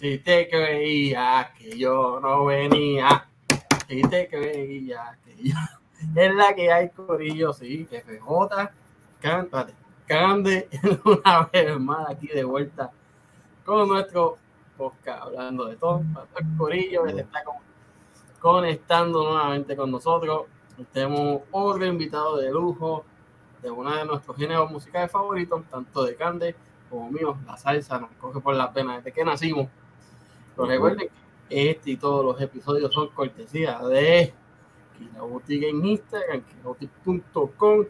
Si te creías que yo no venía, si te creías que yo. Es la que hay, Corillo, sí, que PJ, cántate, cande una vez más aquí de vuelta con nuestro podcast hablando de todo. Corillo que se está conectando nuevamente con nosotros. Tenemos otro invitado de lujo de uno de nuestros géneros musicales favoritos, tanto de Cande como mío, la salsa nos coge por la pena desde que nacimos. Pero recuerden que este y todos los episodios son cortesía de la Boutique en Instagram, kiraboutique.com,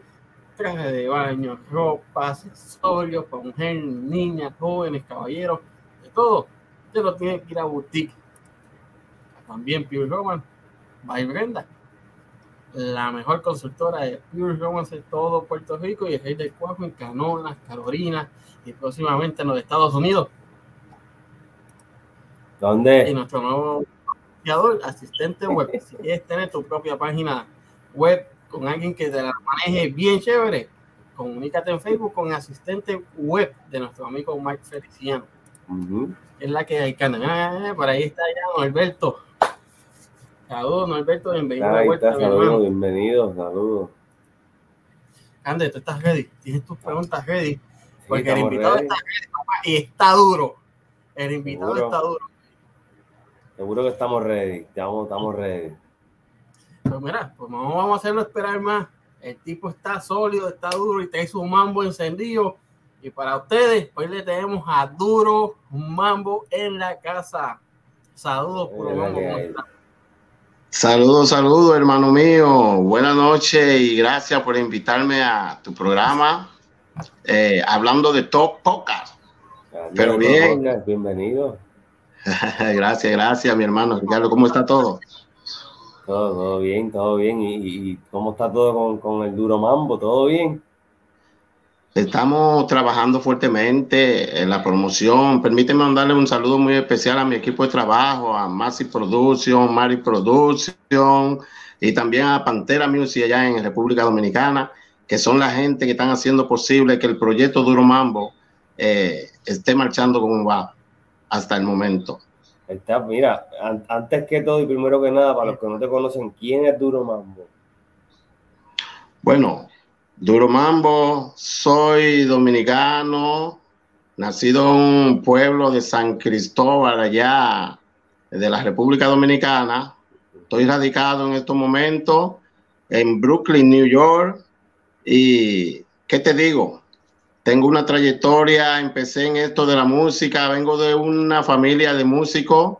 traje de baño, ropa, accesorios para mujeres, niñas, jóvenes, caballeros, de todo. Usted lo tiene que ir a Boutique. También Pure Roman, by Brenda, la mejor consultora de Pure Romance en todo Puerto Rico y el rey del cuajo en Canonas, Carolina y próximamente en los Estados Unidos. ¿Dónde? Y nuestro nuevo asistente web. Si quieres tener tu propia página web con alguien que te la maneje bien chévere, comunícate en Facebook con asistente web de nuestro amigo Mike Feliciano. Es la que hay que ah, Por ahí está ya Norberto. Saludos, Norberto. Bienvenido de vuelta. Saludos, bienvenido. Saludos. Ande, tú estás ready. Tienes tus preguntas ready. Porque el invitado está ready, y está duro. El invitado está duro. Seguro que estamos ready. Estamos, estamos ready. Pues mira, pues no vamos a hacerlo esperar más. El tipo está sólido, está duro y trae su mambo encendido. Y para ustedes, hoy le tenemos a Duro Mambo en la casa. Saludos, puro mambo. Saludos, saludos, hermano mío. Buenas noches y gracias por invitarme a tu programa. Eh, hablando de Top Podcast. Pero bien. Bienvenido. gracias, gracias, mi hermano. Ricardo, ¿cómo está todo? Todo, bien, todo bien. ¿Y, cómo está todo con, el duro mambo? ¿Todo bien? Estamos trabajando fuertemente en la promoción. Permíteme mandarle un saludo muy especial a mi equipo de trabajo, a Masi Production, Mari Production y también a Pantera Music allá en República Dominicana, que son la gente que están haciendo posible que el proyecto Duro Mambo eh, esté marchando como va hasta el momento. Está, mira, antes que todo y primero que nada, para los que no te conocen, ¿quién es Duro Mambo? Bueno, Duro Mambo, soy dominicano, nacido en un pueblo de San Cristóbal, allá de la República Dominicana. Estoy radicado en estos momentos en Brooklyn, New York. Y, ¿qué te digo? Tengo una trayectoria, empecé en esto de la música, vengo de una familia de músicos,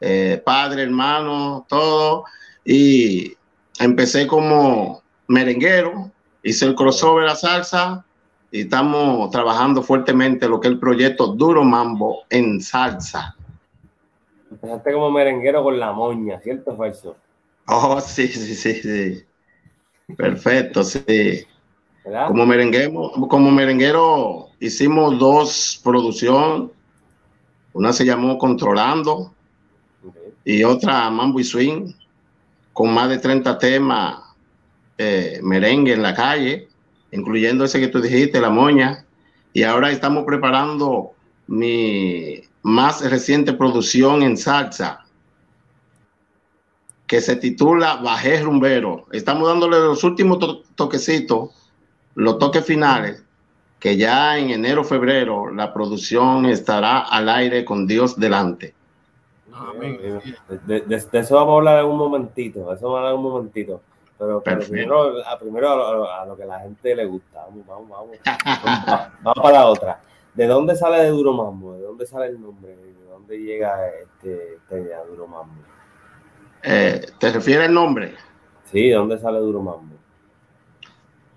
eh, padre, hermano, todo, y empecé como merenguero, hice el crossover a salsa y estamos trabajando fuertemente lo que es el proyecto Duro Mambo en salsa. Empezaste como merenguero con la moña, ¿cierto, falso? Oh, sí, sí, sí, sí. Perfecto, sí. Como, merenguero, hicimos dos producciones. Una se llamó Controlando y otra Mambo y Swing, con más de 30 temas eh, merengue en la calle, incluyendo ese que tú dijiste, La Moña. Y ahora estamos preparando mi más reciente producción en salsa, que se titula Bajé Rumbero. Estamos dándole los últimos toquecitos los toques finales, que ya en enero, febrero, la producción estará al aire con Dios delante. De, eso vamos a hablar en un momentito, eso vamos a hablar un momentito. Pero, primero, a, primero a, lo que la gente le gusta. Vamos, vamos, vamos. vamos, para la otra. ¿De dónde sale de Duro Mambo? ¿De dónde sale el nombre? ¿De dónde llega este, este Duro Mambo? Eh, ¿Te refieres al nombre? Sí, ¿de dónde sale Duro Mambo?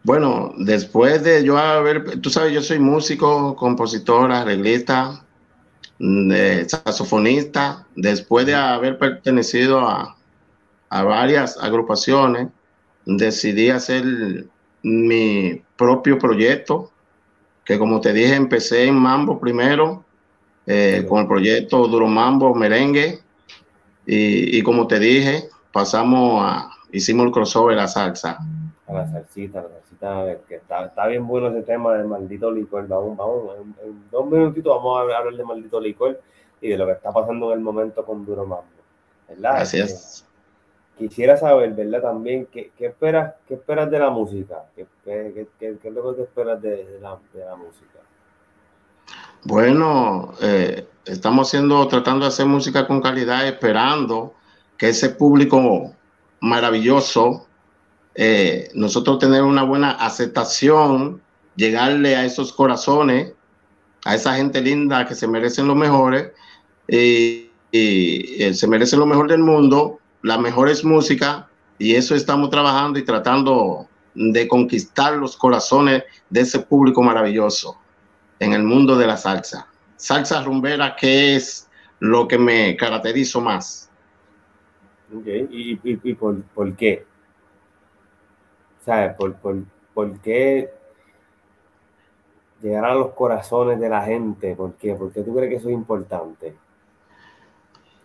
Bueno, después de yo haber, tú sabes, yo soy músico, compositor, arreglista, saxofonista. Después de haber pertenecido a, varias agrupaciones, decidí hacer mi propio proyecto, que como te dije, empecé en Mambo primero, eh, con el proyecto Duro Mambo Merengue, y, y, como te dije, pasamos a, hicimos el crossover a salsa. A la salsita, la que está, está, bien bueno ese tema del maldito licor. Vamos, vamos, en, dos minutitos vamos a hablar de maldito licor. y de lo que está pasando en el momento con Duro Mambo. ¿Verdad? Así es. Quisiera saber, ¿verdad? También, ¿qué, qué esperas, qué esperas de la música? ¿Qué, qué, qué, qué es lo que te esperas de, de, la, de la música? Bueno, eh, estamos haciendo, tratando de hacer música con calidad, esperando que ese público maravilloso, eh, nosotros tener una buena aceptación, llegarle a esos corazones, a esa gente linda que se merecen lo mejores y, y se merecen lo mejor del mundo, las mejores músicas, y eso estamos trabajando y tratando de conquistar los corazones de ese público maravilloso en el mundo de la salsa. Salsa rumbera, que es lo que me caracterizo más. Okay. ¿Y, y, y por, por, qué? ¿Sabes? ¿Por, por, por qué llegar a los corazones de la gente? ¿Por qué? ¿Por qué tú crees que eso es importante?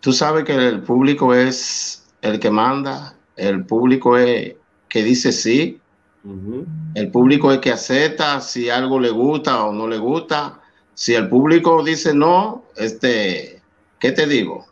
Tú sabes que el público es el que manda, el público es que dice sí, uh -huh. el público es que acepta si algo le gusta o no le gusta. Si el público dice no, este, ¿qué te digo?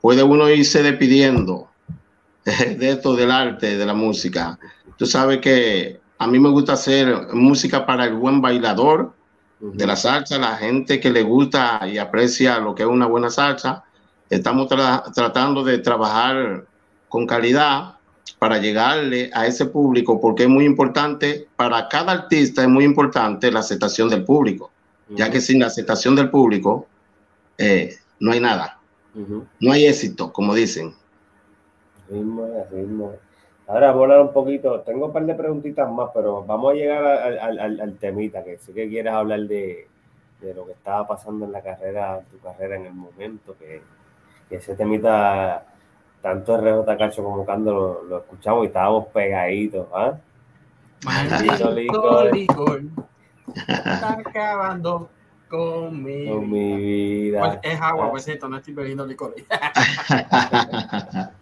Puede uno irse despidiendo de esto del arte, de la música. Tú sabes que a mí me gusta hacer música para el buen bailador uh -huh. de la salsa, la gente que le gusta y aprecia lo que es una buena salsa. Estamos tra tratando de trabajar con calidad para llegarle a ese público, porque es muy importante, para cada artista es muy importante la aceptación del público, uh -huh. ya que sin la aceptación del público eh, no hay nada, uh -huh. no hay éxito, como dicen. Ritmo, ritmo. Ahora hablar un poquito, tengo un par de preguntitas más, pero vamos a llegar al, al, al temita, que sé que quieres hablar de, de, lo que estaba pasando en la carrera, tu carrera en el momento, que, que ese temita tanto RJ Cacho como Cando lo, lo, escuchamos y estábamos pegaditos, ¿ah? Maldito licor, licor. Está acabando con mi, con mi vida. Pues es agua, ¿Ah? pues esto, no estoy bebiendo licor.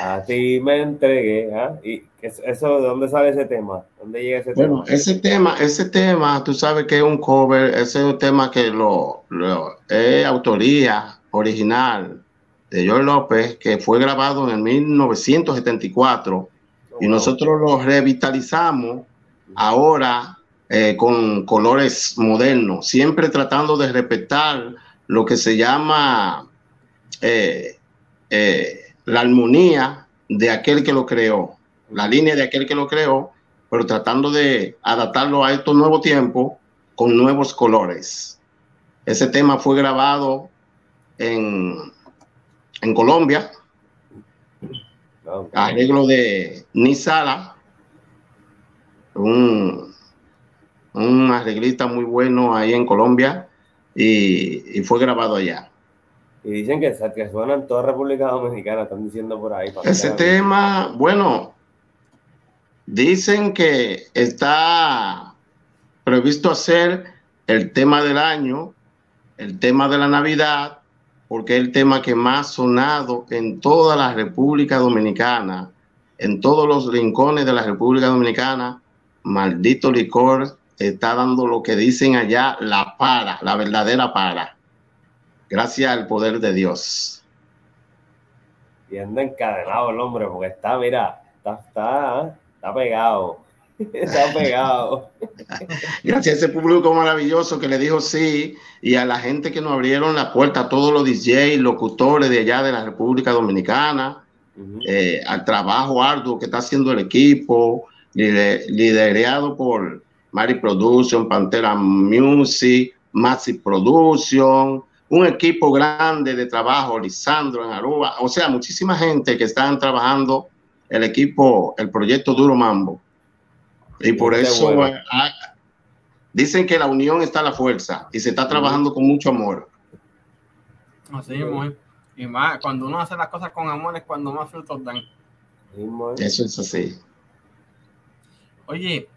A ti me entregué, ¿ah? ¿Y eso, de dónde sale ese tema? ¿Dónde llega ese bueno, tema? Ese tema, ese tema, tú sabes que es un cover, ese es un tema que lo, lo es autoría original de George López, que fue grabado en el 1974 oh, y nosotros lo revitalizamos ahora eh, con colores modernos, siempre tratando de respetar lo que se llama eh, eh, la armonía de aquel que lo creó, la línea de aquel que lo creó, pero tratando de adaptarlo a estos nuevos tiempos con nuevos colores. Ese tema fue grabado en en Colombia, arreglo de Nisala, un, un arreglista muy bueno ahí en Colombia y, y fue grabado allá. Y dicen que, que suena en toda República Dominicana, están diciendo por ahí. Ese tema, bueno, dicen que está previsto hacer el tema del año, el tema de la Navidad, porque es el tema que más sonado en toda la República Dominicana, en todos los rincones de la República Dominicana, maldito licor está dando lo que dicen allá, la para, la verdadera para. Gracias al poder de Dios. Y anda encadenado el hombre, porque está, mira, está, está, está pegado. Está pegado. Gracias a ese público maravilloso que le dijo sí y a la gente que nos abrieron la puerta, a todos los DJ, locutores de allá de la República Dominicana, uh -huh. eh, al trabajo arduo que está haciendo el equipo, liderado por Mari Production, Pantera Music, Maxi Production, un equipo grande de trabajo, Lisandro en Aruba, o sea, muchísima gente que están trabajando el equipo, el proyecto Duro Mambo. Y por Qué eso bueno. ah, dicen que la unión está a la fuerza y se está trabajando con mucho amor. Así es, y más, cuando uno hace las cosas con amor es cuando más frutos dan. Eso es así. Oye,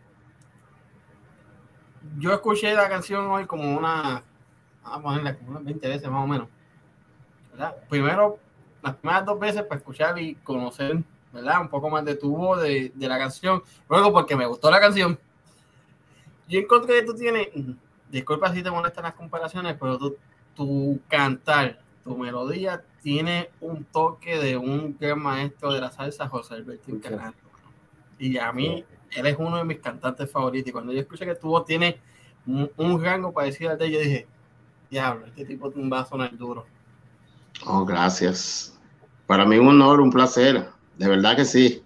yo escuché la canción hoy como una, vamos a ponerle como unas 20 veces más o menos. ¿verdad? Primero, las primeras dos veces para escuchar y conocer ¿verdad? Un poco más de tu voz, de, de, la canción. Luego, porque me gustó la canción, yo encontré que tú tienes, disculpa si te molestan las comparaciones, pero tú tu cantar, tu melodía tiene un toque de un gran maestro de la salsa, José Alberto Encarnato. Y a mí, él es uno de mis cantantes favoritos. Y cuando yo escuché que tuvo, tiene un, un rango parecido al de yo dije, diablo, este tipo va a sonar duro. Oh, gracias. Para mí un honor, un placer. De verdad que sí.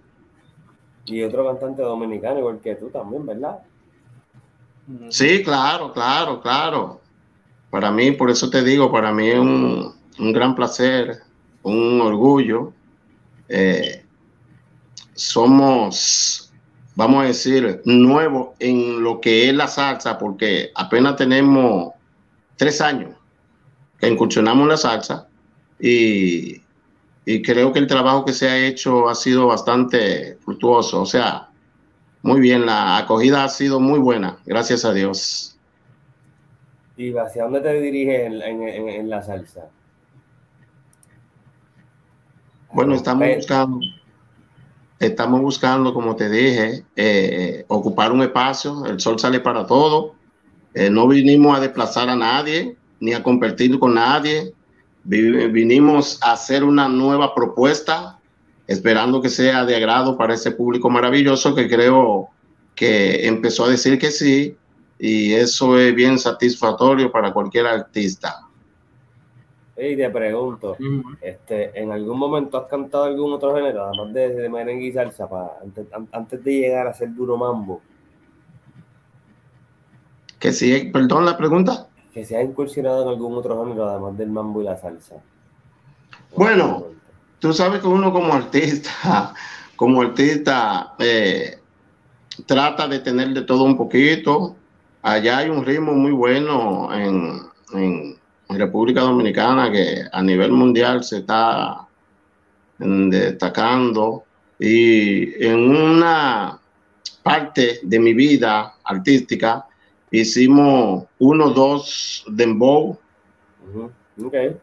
Y otro cantante dominicano, igual que tú también, ¿verdad? Sí, claro, claro, claro. Para mí, por eso te digo, para mí es un, un gran placer, un orgullo. Eh, somos, vamos a decir, nuevos en lo que es la salsa, porque apenas tenemos tres años que incursionamos en la salsa y, y creo que el trabajo que se ha hecho ha sido bastante fructuoso. O sea, muy bien, la acogida ha sido muy buena, gracias a Dios. ¿Y hacia dónde te diriges en, en, en, en la salsa? Bueno, estamos buscando, estamos buscando, como te dije, eh, ocupar un espacio. El sol sale para todo. Eh, no vinimos a desplazar a nadie ni a competir con nadie. Vinimos a hacer una nueva propuesta, esperando que sea de agrado para ese público maravilloso que creo que empezó a decir que sí, y eso es bien satisfactorio para cualquier artista. Y te pregunto, este, ¿en algún momento has cantado algún otro género, además de, de merengue y salsa, para, antes, antes, de llegar a ser duro mambo? Que sí, perdón la pregunta. Que se ha incursionado en algún otro género, además del mambo y la salsa. Bueno, tú sabes que uno como artista, como artista, eh, trata de tener de todo un poquito. Allá hay un ritmo muy bueno en, en República Dominicana que a nivel mundial se está destacando y en una parte de mi vida artística hicimos uno dos dembow uh -huh. okay.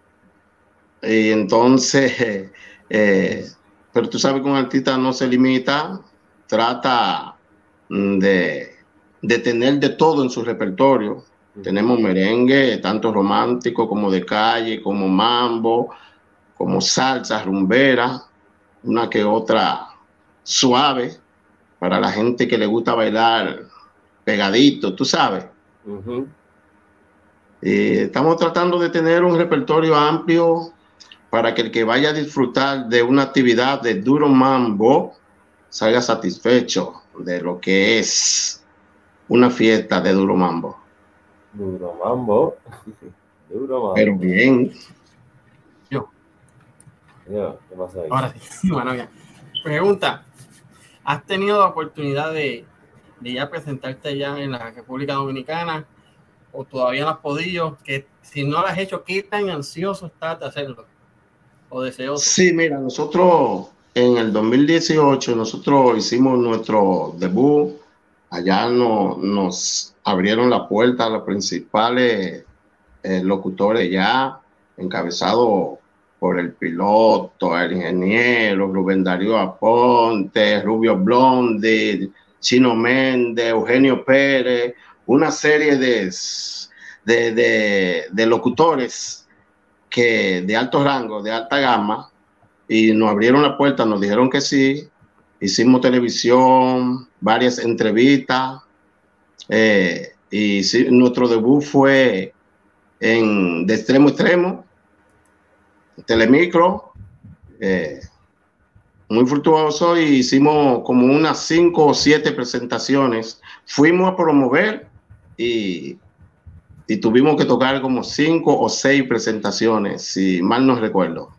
y entonces eh, pero tú sabes que un artista no se limita trata de, de tener de todo en su repertorio tenemos merengue, tanto romántico como de calle, como mambo, como salsa rumbera, una que otra suave para la gente que le gusta bailar pegadito, tú sabes. Uh -huh. y estamos tratando de tener un repertorio amplio para que el que vaya a disfrutar de una actividad de duro mambo salga satisfecho de lo que es una fiesta de duro mambo. Duro mambo. Duro mambo. Pero bien. Yo. Yo, ¿qué pasa ahí? Ahora sí. Bueno, bien. Pregunta. ¿Has tenido la oportunidad de, de ya presentarte ya en la República Dominicana o todavía no has podido? Que si no lo has hecho, ¿qué tan ansioso estás de hacerlo? ¿O deseoso? Sí, mira, nosotros en el 2018 nosotros hicimos nuestro debut. Allá no, nos abrieron la puerta a los principales eh, locutores ya, encabezado por el piloto, el ingeniero, Rubén Darío Aponte, Rubio Blondi, Chino Méndez, Eugenio Pérez, una serie de, de, locutores que de alto rango, de alta gama, y nos abrieron la puerta, nos dijeron que sí, hicimos televisión, varias entrevistas, eh, y nuestro debut fue en De Extremo a Extremo, Telemicro, eh, muy fructuoso, y hicimos como unas cinco o siete presentaciones. Fuimos a promover y, y tuvimos que tocar como cinco o seis presentaciones, si mal no recuerdo.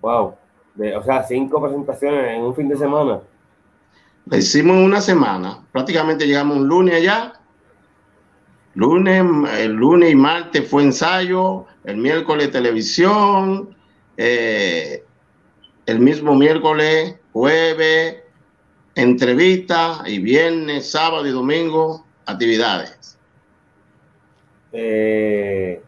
Wow. De, o sea, cinco presentaciones en un fin de semana. La hicimos en una semana. Prácticamente llegamos un lunes allá. Lunes, el lunes y martes fue ensayo, el miércoles televisión, eh, el mismo miércoles, jueves, entrevista y viernes, sábado y domingo, actividades. Eh,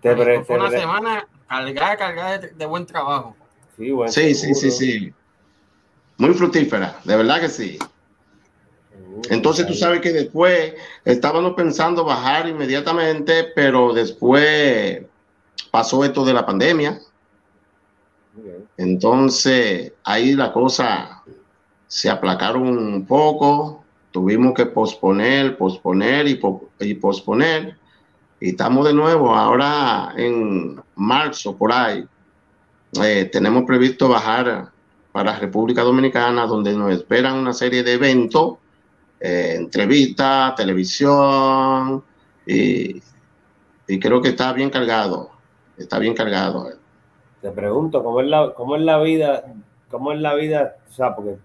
te fue una semana cargada, cargada de, de buen trabajo. Sí, bueno, sí, sí, sí, sí. Muy fructífera, de verdad que sí. Entonces tú sabes que después estábamos pensando bajar inmediatamente, pero después pasó esto de la pandemia. Entonces ahí la cosa se aplacaron un poco, tuvimos que posponer, posponer y, posponer. Y estamos de nuevo ahora en marzo, por ahí. Eh, tenemos previsto bajar para República Dominicana, donde nos esperan una serie de eventos, eh, entrevistas, televisión, y, creo que está bien cargado, está bien cargado. Te pregunto, ¿cómo es la, cómo es la vida? ¿Cómo es la vida? O sea, porque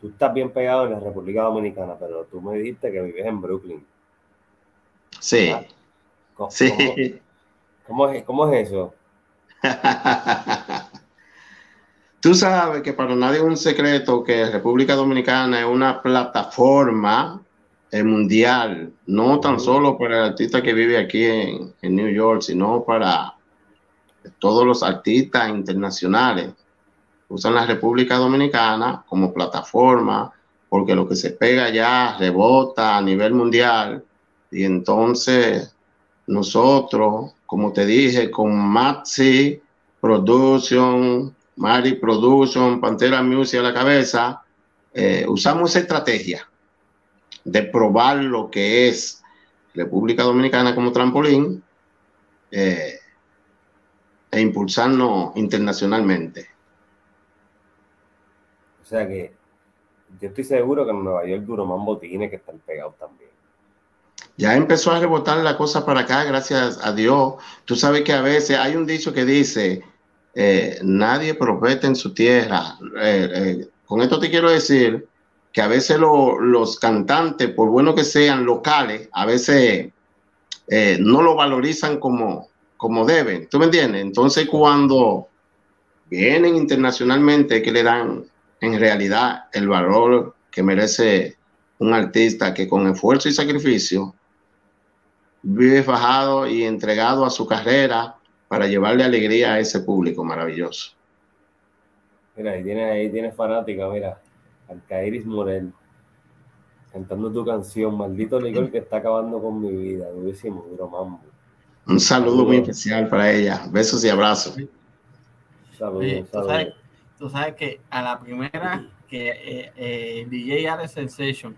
tú estás bien pegado en la República Dominicana, pero tú me dijiste que vives en Brooklyn. Sí. ¿Cómo, sí. ¿cómo, es, ¿Cómo es eso? Tú sabes que para nadie es un secreto que República Dominicana es una plataforma eh, mundial, no tan solo para el artista que vive aquí en, New York, sino para todos los artistas internacionales. Usan la República Dominicana como plataforma porque lo que se pega ya rebota a nivel mundial y entonces nosotros, como te dije, con Maxi Production, Mari Production, Pantera Music a la cabeza, eh, usamos esa estrategia de probar lo que es República Dominicana como trampolín eh, e impulsarnos internacionalmente. O sea que yo estoy seguro que en Nueva York Duro Mambo tiene que estar pegado también. Ya empezó a rebotar la cosa para acá, gracias a Dios. Tú sabes que a veces hay un dicho que dice, eh, nadie profeta en su tierra. Eh, eh, con esto te quiero decir que a veces los cantantes, por bueno que sean locales, a veces no lo valorizan como, como deben. ¿Tú me entiendes? Entonces cuando vienen internacionalmente, que le dan en realidad el valor que merece un artista que con esfuerzo y sacrificio vive fajado y entregado a su carrera para llevarle alegría a ese público maravilloso. Mira, ahí tienes, ahí tienes fanática, mira, Alcairis Morel, cantando tu canción, Maldito Nicole que está acabando con mi vida, durísimo, duro mambo. Un saludo muy especial para ella, besos y abrazos. Saludos, ¿tú, sabes, que a la primera que eh, eh, DJ Alex Sensation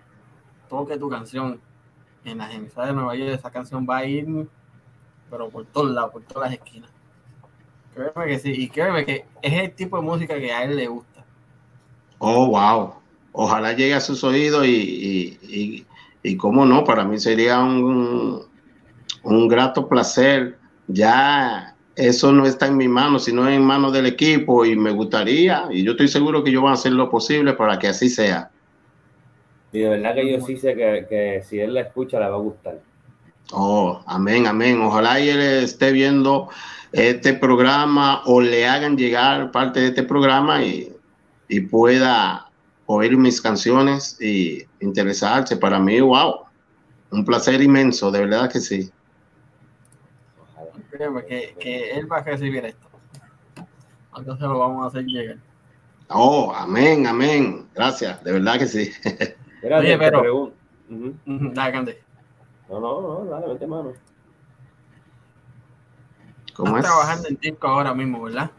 toque tu canción en las emisoras de Nueva York, esa canción va a ir pero por todos lados, por todas las esquinas. Créeme que sí, y créeme que es el tipo de música que a él le gusta. Oh, wow. Ojalá llegue a sus oídos y, y, y, cómo no, para mí sería un, un grato placer. Ya eso no está en mi mano, sino en manos del equipo y me gustaría, y yo estoy seguro que ellos van a hacer lo posible para que así sea. Y de verdad que yo sí sé que, que si él la escucha le va a gustar. Oh, amén, amén. Ojalá y él esté viendo este programa o le hagan llegar parte de este programa y, pueda oír mis canciones y interesarse. Para mí, wow, un placer inmenso, de verdad que sí. Créeme que, que él va a recibir esto. Entonces lo vamos a hacer llegar. Oh, amén, amén. Gracias, de verdad que sí. Oye, pero... No, no, no, dale, vete mano. ¿Cómo Estás trabajando en disco ahora mismo, ¿verdad?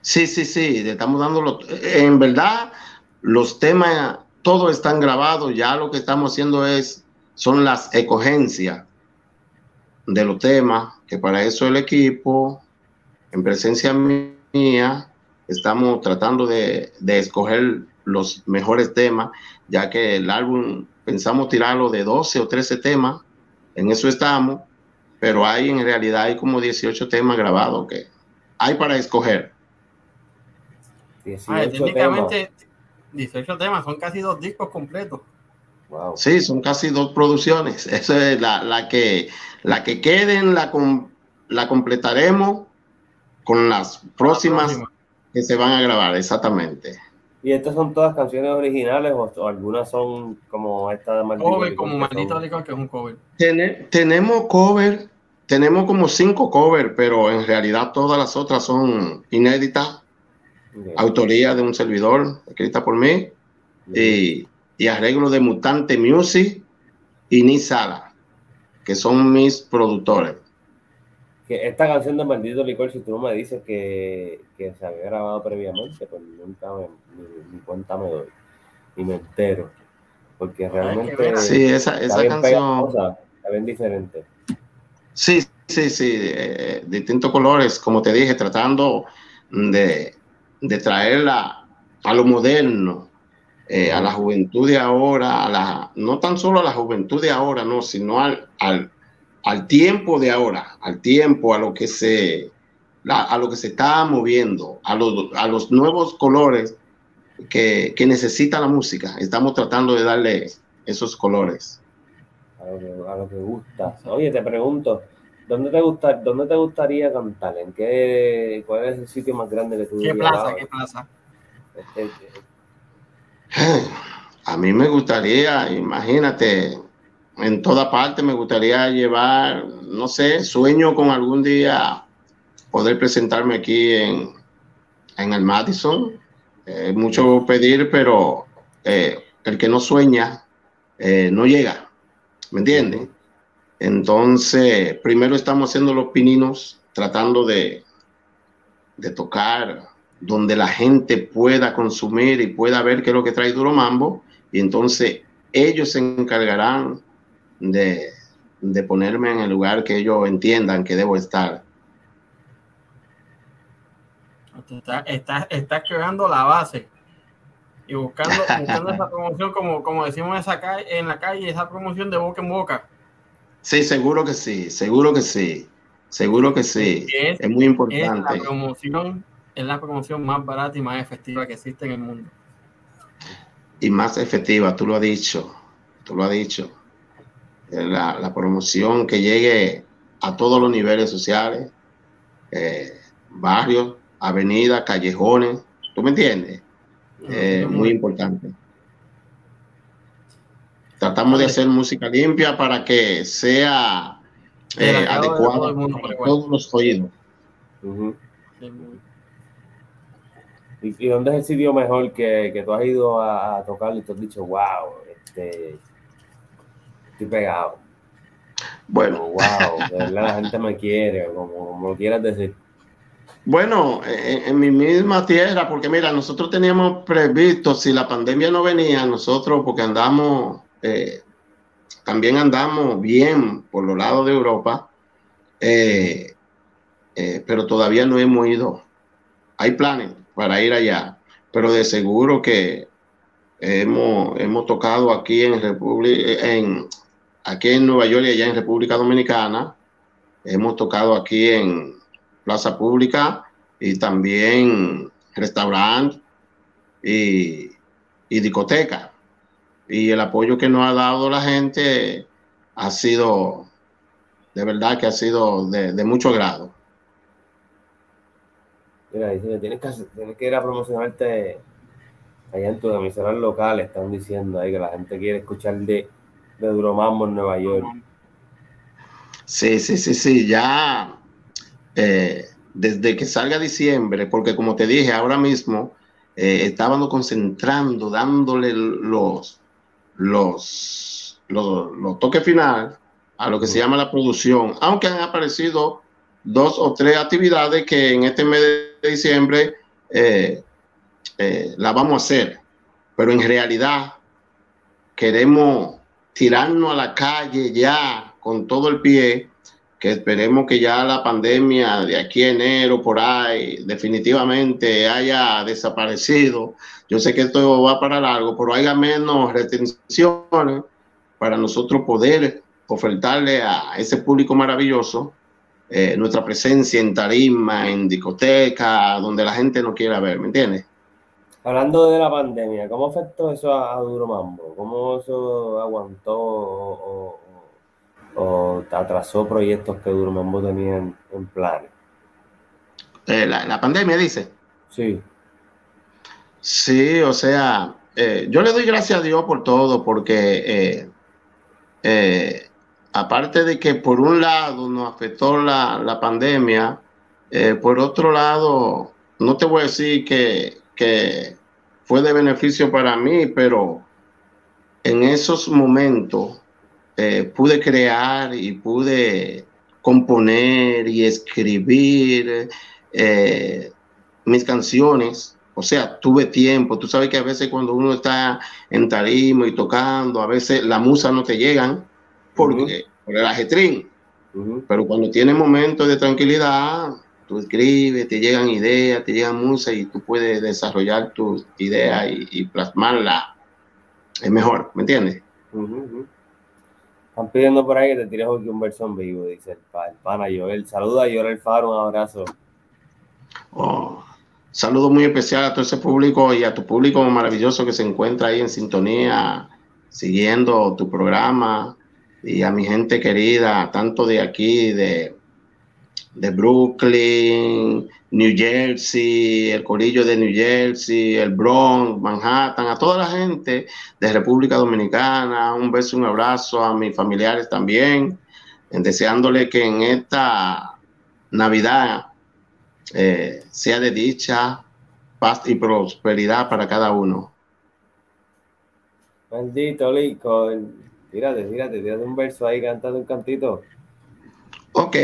Sí, sí, sí, estamos dando En verdad, los temas, todos están grabados, ya lo que estamos haciendo es, son las ecogencias de los temas, que para eso el equipo, en presencia mía, estamos tratando de, de escoger los mejores temas, ya que el álbum pensamos tirarlo de 12 o 13 temas, en eso estamos, pero hay en realidad hay como 18 temas grabados que hay para escoger. 18 ah, técnicamente 18 temas, son casi dos discos completos. Wow. Sí, son casi dos producciones. Esa es la, que la que queden, la, la completaremos con las próximas que se van a grabar, exactamente. ¿Y estas son todas canciones originales o, algunas son como esta de Maldito Cover, como Maldito Licor, que es un cover. tenemos cover, tenemos como cinco covers, pero en realidad todas las otras son inéditas. Autoría de un servidor, escrita por mí. Y, y arreglo de Mutante Music y Nisala, que son mis productores. Que esta canción de Maldito Licor, si tú no me dices que, que se había grabado previamente, pues nunca me, ni, cuenta me doy, y me entero. Porque realmente. Sí, esa, esa canción. está bien diferente. Sí, sí, sí, eh, distintos colores, como te dije, tratando de, de traerla a lo moderno, eh, a la juventud de ahora, a la, no tan solo a la juventud de ahora, no, sino al, al, al tiempo de ahora, al tiempo, a lo que se, a lo que se está moviendo, a los, a los nuevos colores que, que, necesita la música. Estamos tratando de darle esos colores. A lo que, a lo que gusta. Oye, te pregunto, ¿dónde te, gusta, ¿dónde te gustaría cantar? ¿En qué, ¿Cuál es el sitio más grande que tú ¿Qué plaza? ¿Qué plaza? Este, a mí me gustaría, imagínate, en toda parte me gustaría llevar, no sé, sueño con algún día poder presentarme aquí en, en el Madison. mucho pedir, pero eh, el que no sueña eh, no llega, ¿me entiendes? Entonces, primero estamos haciendo los pininos, tratando de, de tocar donde la gente pueda consumir y pueda ver qué es lo que trae Duro Mambo, y entonces ellos se encargarán de, de ponerme en el lugar que ellos entiendan que debo estar. Estás está, creando la base y buscando, buscando esa promoción, como, como decimos esa calle, en la calle, esa promoción de boca en boca. Sí, seguro que sí, seguro que sí, seguro que sí. Es, muy importante. la promoción es la promoción más barata y más efectiva que existe en el mundo. Y más efectiva, tú lo has dicho, tú lo has dicho. La, promoción que llegue a todos los niveles sociales, eh, barrios, avenidas, callejones, ¿tú me entiendes? muy importante. Tratamos de hacer música limpia para que sea eh, adecuada para todos los oídos. ¿Y, dónde es el sitio mejor que, que tú has ido a, tocar y te has dicho, wow, este, estoy pegado? Bueno, wow, la gente me quiere, como, como lo quieras decir. Bueno, en, mi misma tierra, porque mira, nosotros teníamos previsto, si la pandemia no venía, nosotros, porque andamos, eh, también andamos bien por los lados de Europa, eh, eh, pero todavía no hemos ido. Hay planes, para ir allá, pero de seguro que hemos, hemos tocado aquí en, República, en, aquí en Nueva York y allá en República Dominicana, hemos tocado aquí en Plaza Pública y también restaurante y, y discoteca. Y el apoyo que nos ha dado la gente ha sido, de verdad que ha sido de, de mucho agrado. Mira, dice que tienes que, tienes que ir a promocionarte allá en tu emisora local. Están diciendo ahí que la gente quiere escuchar de, de Duro Mambo en Nueva York. Sí, sí, sí, sí. Ya eh, desde que salga diciembre, porque como te dije, ahora mismo eh, estábamos concentrando, dándole los, los, los, los toques final a lo que se llama la producción, aunque han aparecido dos o tres actividades que en este mes de diciembre eh, eh, la vamos a hacer, pero en realidad queremos tirarnos a la calle ya con todo el pie, que esperemos que ya la pandemia de aquí enero por ahí definitivamente haya desaparecido. Yo sé que esto va para largo, pero haya menos retenciones para nosotros poder ofertarle a ese público maravilloso eh, nuestra presencia en tarima, en discoteca, donde la gente no quiera ver, ¿me entiendes? Hablando de la pandemia, ¿cómo afectó eso a, Duro Mambo? ¿Cómo eso aguantó o, atrasó proyectos que Duro Mambo tenía en, plan? Eh, la, pandemia, dice. Sí. Sí, o sea, eh, yo le doy gracias a Dios por todo, porque aparte de que por un lado nos afectó la, pandemia, eh, por otro lado, no te voy a decir que, fue de beneficio para mí, pero en esos momentos eh, pude crear y pude componer y escribir eh, mis canciones. O sea, tuve tiempo. Tú sabes que a veces cuando uno está en tarimo y tocando, a veces la musa no te llegan porque, por el ajetrín. Pero cuando tienes momentos de tranquilidad, tú escribes, te llegan ideas, te llegan musa y tú puedes desarrollar tus ideas y, plasmarla. Es mejor, ¿me entiendes? Están pidiendo por ahí que te tires un verso en vivo, dice el, pana Joel. Saluda a Joel Faro, un abrazo. Oh, saludo muy especial a todo ese público y a tu público maravilloso que se encuentra ahí en sintonía, siguiendo tu programa y a mi gente querida, tanto de aquí, de, de Brooklyn, New Jersey, el Corillo de New Jersey, el Bronx, Manhattan, a toda la gente de República Dominicana, un beso, un abrazo a mis familiares también, deseándole que en esta Navidad eh, sea de dicha, paz y prosperidad para cada uno. Bendito Lincoln. Tírate, tírate, tírate un verso ahí cantando un cantito. Ok.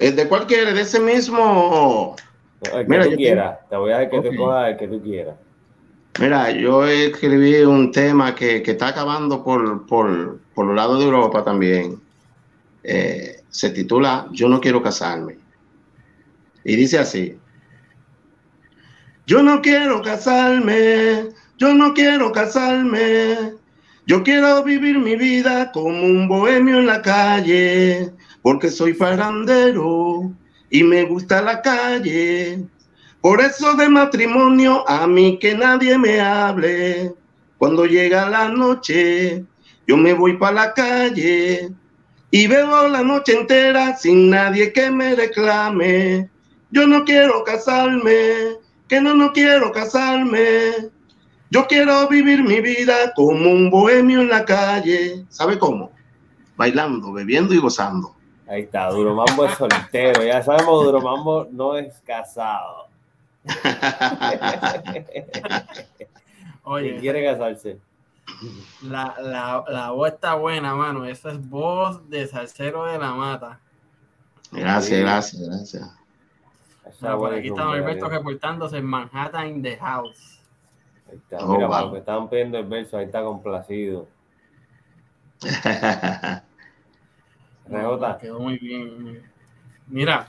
¿De cuál quieres? ¿De ese mismo? El que Mira, tú quieras. Te voy a dar que te coja el que tú quieras. Mira, yo escribí un tema que, que está acabando por, por, por los lados de Europa también. Eh, se titula Yo no quiero casarme. Y dice así. Yo no quiero casarme, yo no quiero casarme, yo quiero vivir mi vida como un bohemio en la calle, porque soy farandero y me gusta la calle. Por eso de matrimonio a mí que nadie me hable. Cuando llega la noche, yo me voy para la calle y veo la noche entera sin nadie que me reclame. Yo no quiero casarme, que no, no quiero casarme. Yo quiero vivir mi vida como un bohemio en la calle. ¿Sabe cómo? Bailando, bebiendo y gozando. Ahí está, Duro Mambo es soltero. Ya sabemos, Duro Mambo no es casado. Oye, quiere casarse. La, la, la, voz está buena, mano. Esa es voz de salsero de la mata. Gracias, gracias, gracias. aquí está Alberto reportándose en Manhattan in the house. Ahí está, oh, mira, wow. estaban pidiendo el verso, ahí está complacido. Rebota. Quedó muy bien. Mira,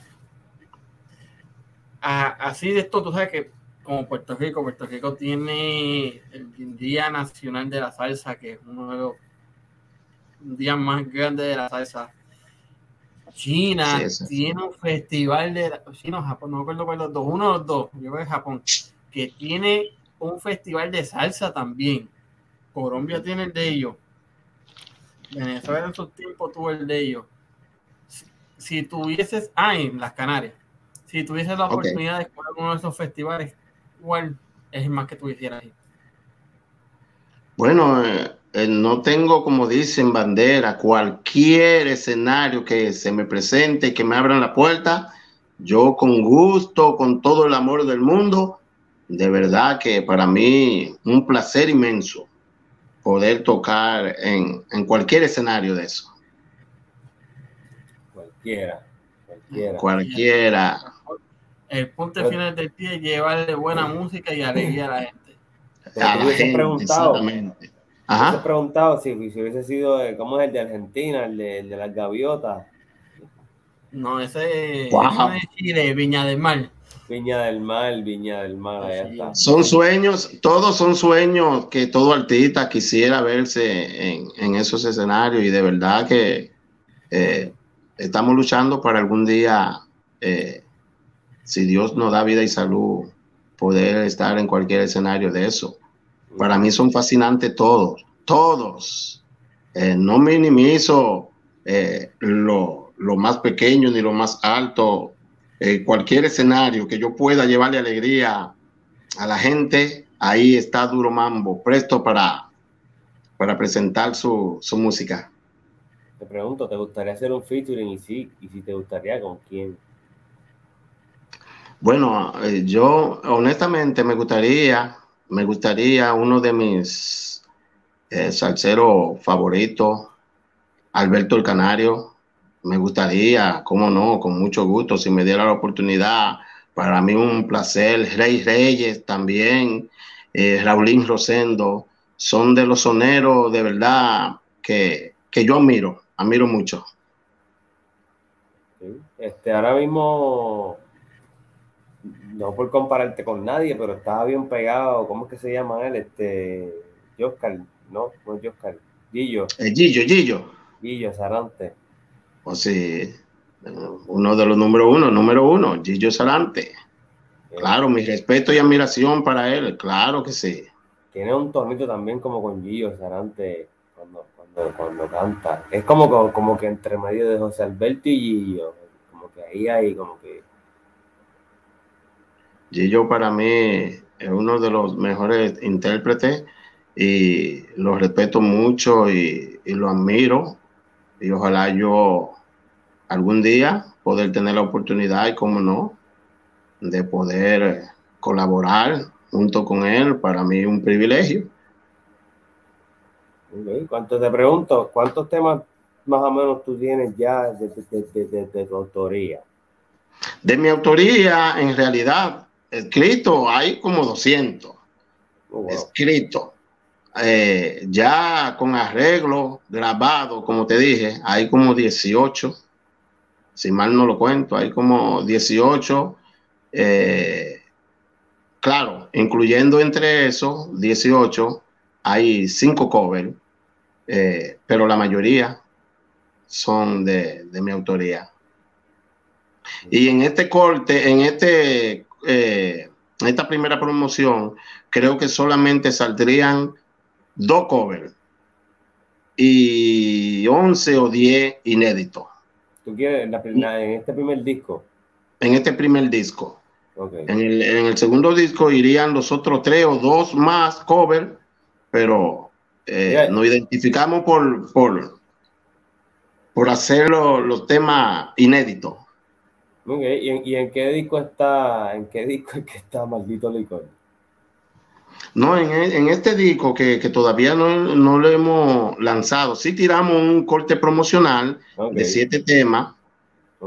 así de esto, tú sabes que como Puerto Rico, Puerto Rico tiene el Día Nacional de la Salsa, que es uno de los días más grandes de la salsa. China tiene un festival de China Japón, no me acuerdo cuál los dos, uno los dos, yo creo que Japón, que tiene un festival de salsa también. Colombia tiene el de ellos. Venezuela en su tiempo tuvo el de ellos. Si, tuvieses, ah, en las Canarias, si tuvieses la oportunidad de escoger uno de esos festivales, ¿cuál es el más que tú hicieras ahí? Bueno, eh, eh, no tengo, como dicen, bandera, cualquier escenario que se me presente y que me abran la puerta, yo con gusto, con todo el amor del mundo, de verdad que para mí un placer inmenso poder tocar en, cualquier escenario de eso. Cualquiera, cualquiera. Cualquiera. El punto final del pie es llevarle buena música y alegría a la gente. A la gente, preguntado, exactamente. Ajá. preguntado si, hubiese sido, ¿cómo es el de Argentina, el de, las gaviotas? No, ese, wow. es de Viña del Mar. Viña del Mar, Viña del Mar, está. Son sueños, todos son sueños que todo artista quisiera verse en, esos escenarios y de verdad que eh, estamos luchando para algún día, eh, si Dios nos da vida y salud, poder estar en cualquier escenario de eso. Para mí son fascinantes todos, todos. Eh, no minimizo lo, lo más pequeño ni lo más alto eh, cualquier escenario que yo pueda llevarle alegría a la gente, ahí está Duro Mambo, presto para, para presentar su, música. Te pregunto, ¿te gustaría hacer un featuring y si, y si te gustaría con quién? Bueno, eh, yo honestamente me gustaría, me gustaría uno de mis eh, salsero favorito, Alberto el Canario. Me gustaría, cómo no, con mucho gusto, si me diera la oportunidad, para mí un placer. Rey Reyes también, eh, Raulín Rosendo, son de los soneros de verdad que, que yo admiro, admiro mucho. Este, ahora mismo, no por compararte con nadie, pero estaba bien pegado, ¿cómo es que se llama él? Este, Joscar, no, no Joscar, Gillo. El eh, Gillo, Gillo. Gillo Sarante. O sí, uno de los número uno, número uno, Gillo Sarante. Claro, mi respeto y admiración para él, claro que sí. Tiene un tonito también como con Gillo Sarante cuando, cuando, cuando canta. Es como, como, que entre medio de José Alberto y Gillo, como que ahí hay como que... Gillo para mí es uno de los mejores intérpretes y lo respeto mucho y, y lo admiro y ojalá yo algún día poder tener la oportunidad y cómo no de poder colaborar junto con él para mí un privilegio. ¿Cuántos te pregunto, cuántos temas más o menos tú tienes ya de, de, tu autoría? De mi autoría, en realidad, escrito hay como 200. Escrito. Eh, ya con arreglo grabado, como te dije, hay como 18. Si mal no lo cuento, hay como 18. Eh, claro, incluyendo entre esos 18, hay 5 covers, eh, pero la mayoría son de, mi autoría. Y en este corte, en este, en esta primera promoción, creo que solamente saldrían dos covers y 11 o 10 inéditos. ¿Tú quieres en, este primer disco? En este primer disco. En, el, segundo disco irían los otros tres o dos más covers, pero eh, nos identificamos por, por, por hacer los, temas inéditos. ¿Y, en, ¿Y, en, qué disco está, en qué disco es que está Maldito Licor? No, en, este disco que, todavía no, no, lo hemos lanzado, sí tiramos un corte promocional de siete temas.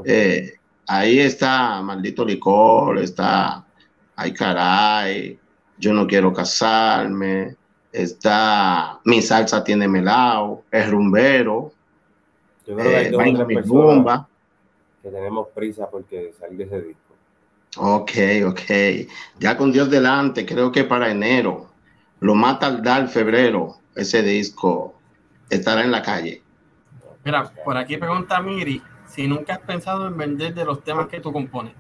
Eh, ahí está Maldito Licor, está Ay Caray, Yo no quiero casarme, está Mi salsa tiene melao, Es rumbero, Yo creo que hay mi rumba. Que tenemos prisa porque de ese disco. Ok, ok. Ya con Dios delante, creo que para enero, lo más tardar febrero, ese disco estará en la calle. Mira, por aquí pregunta Miri si nunca has pensado en vender de los temas que tú compones.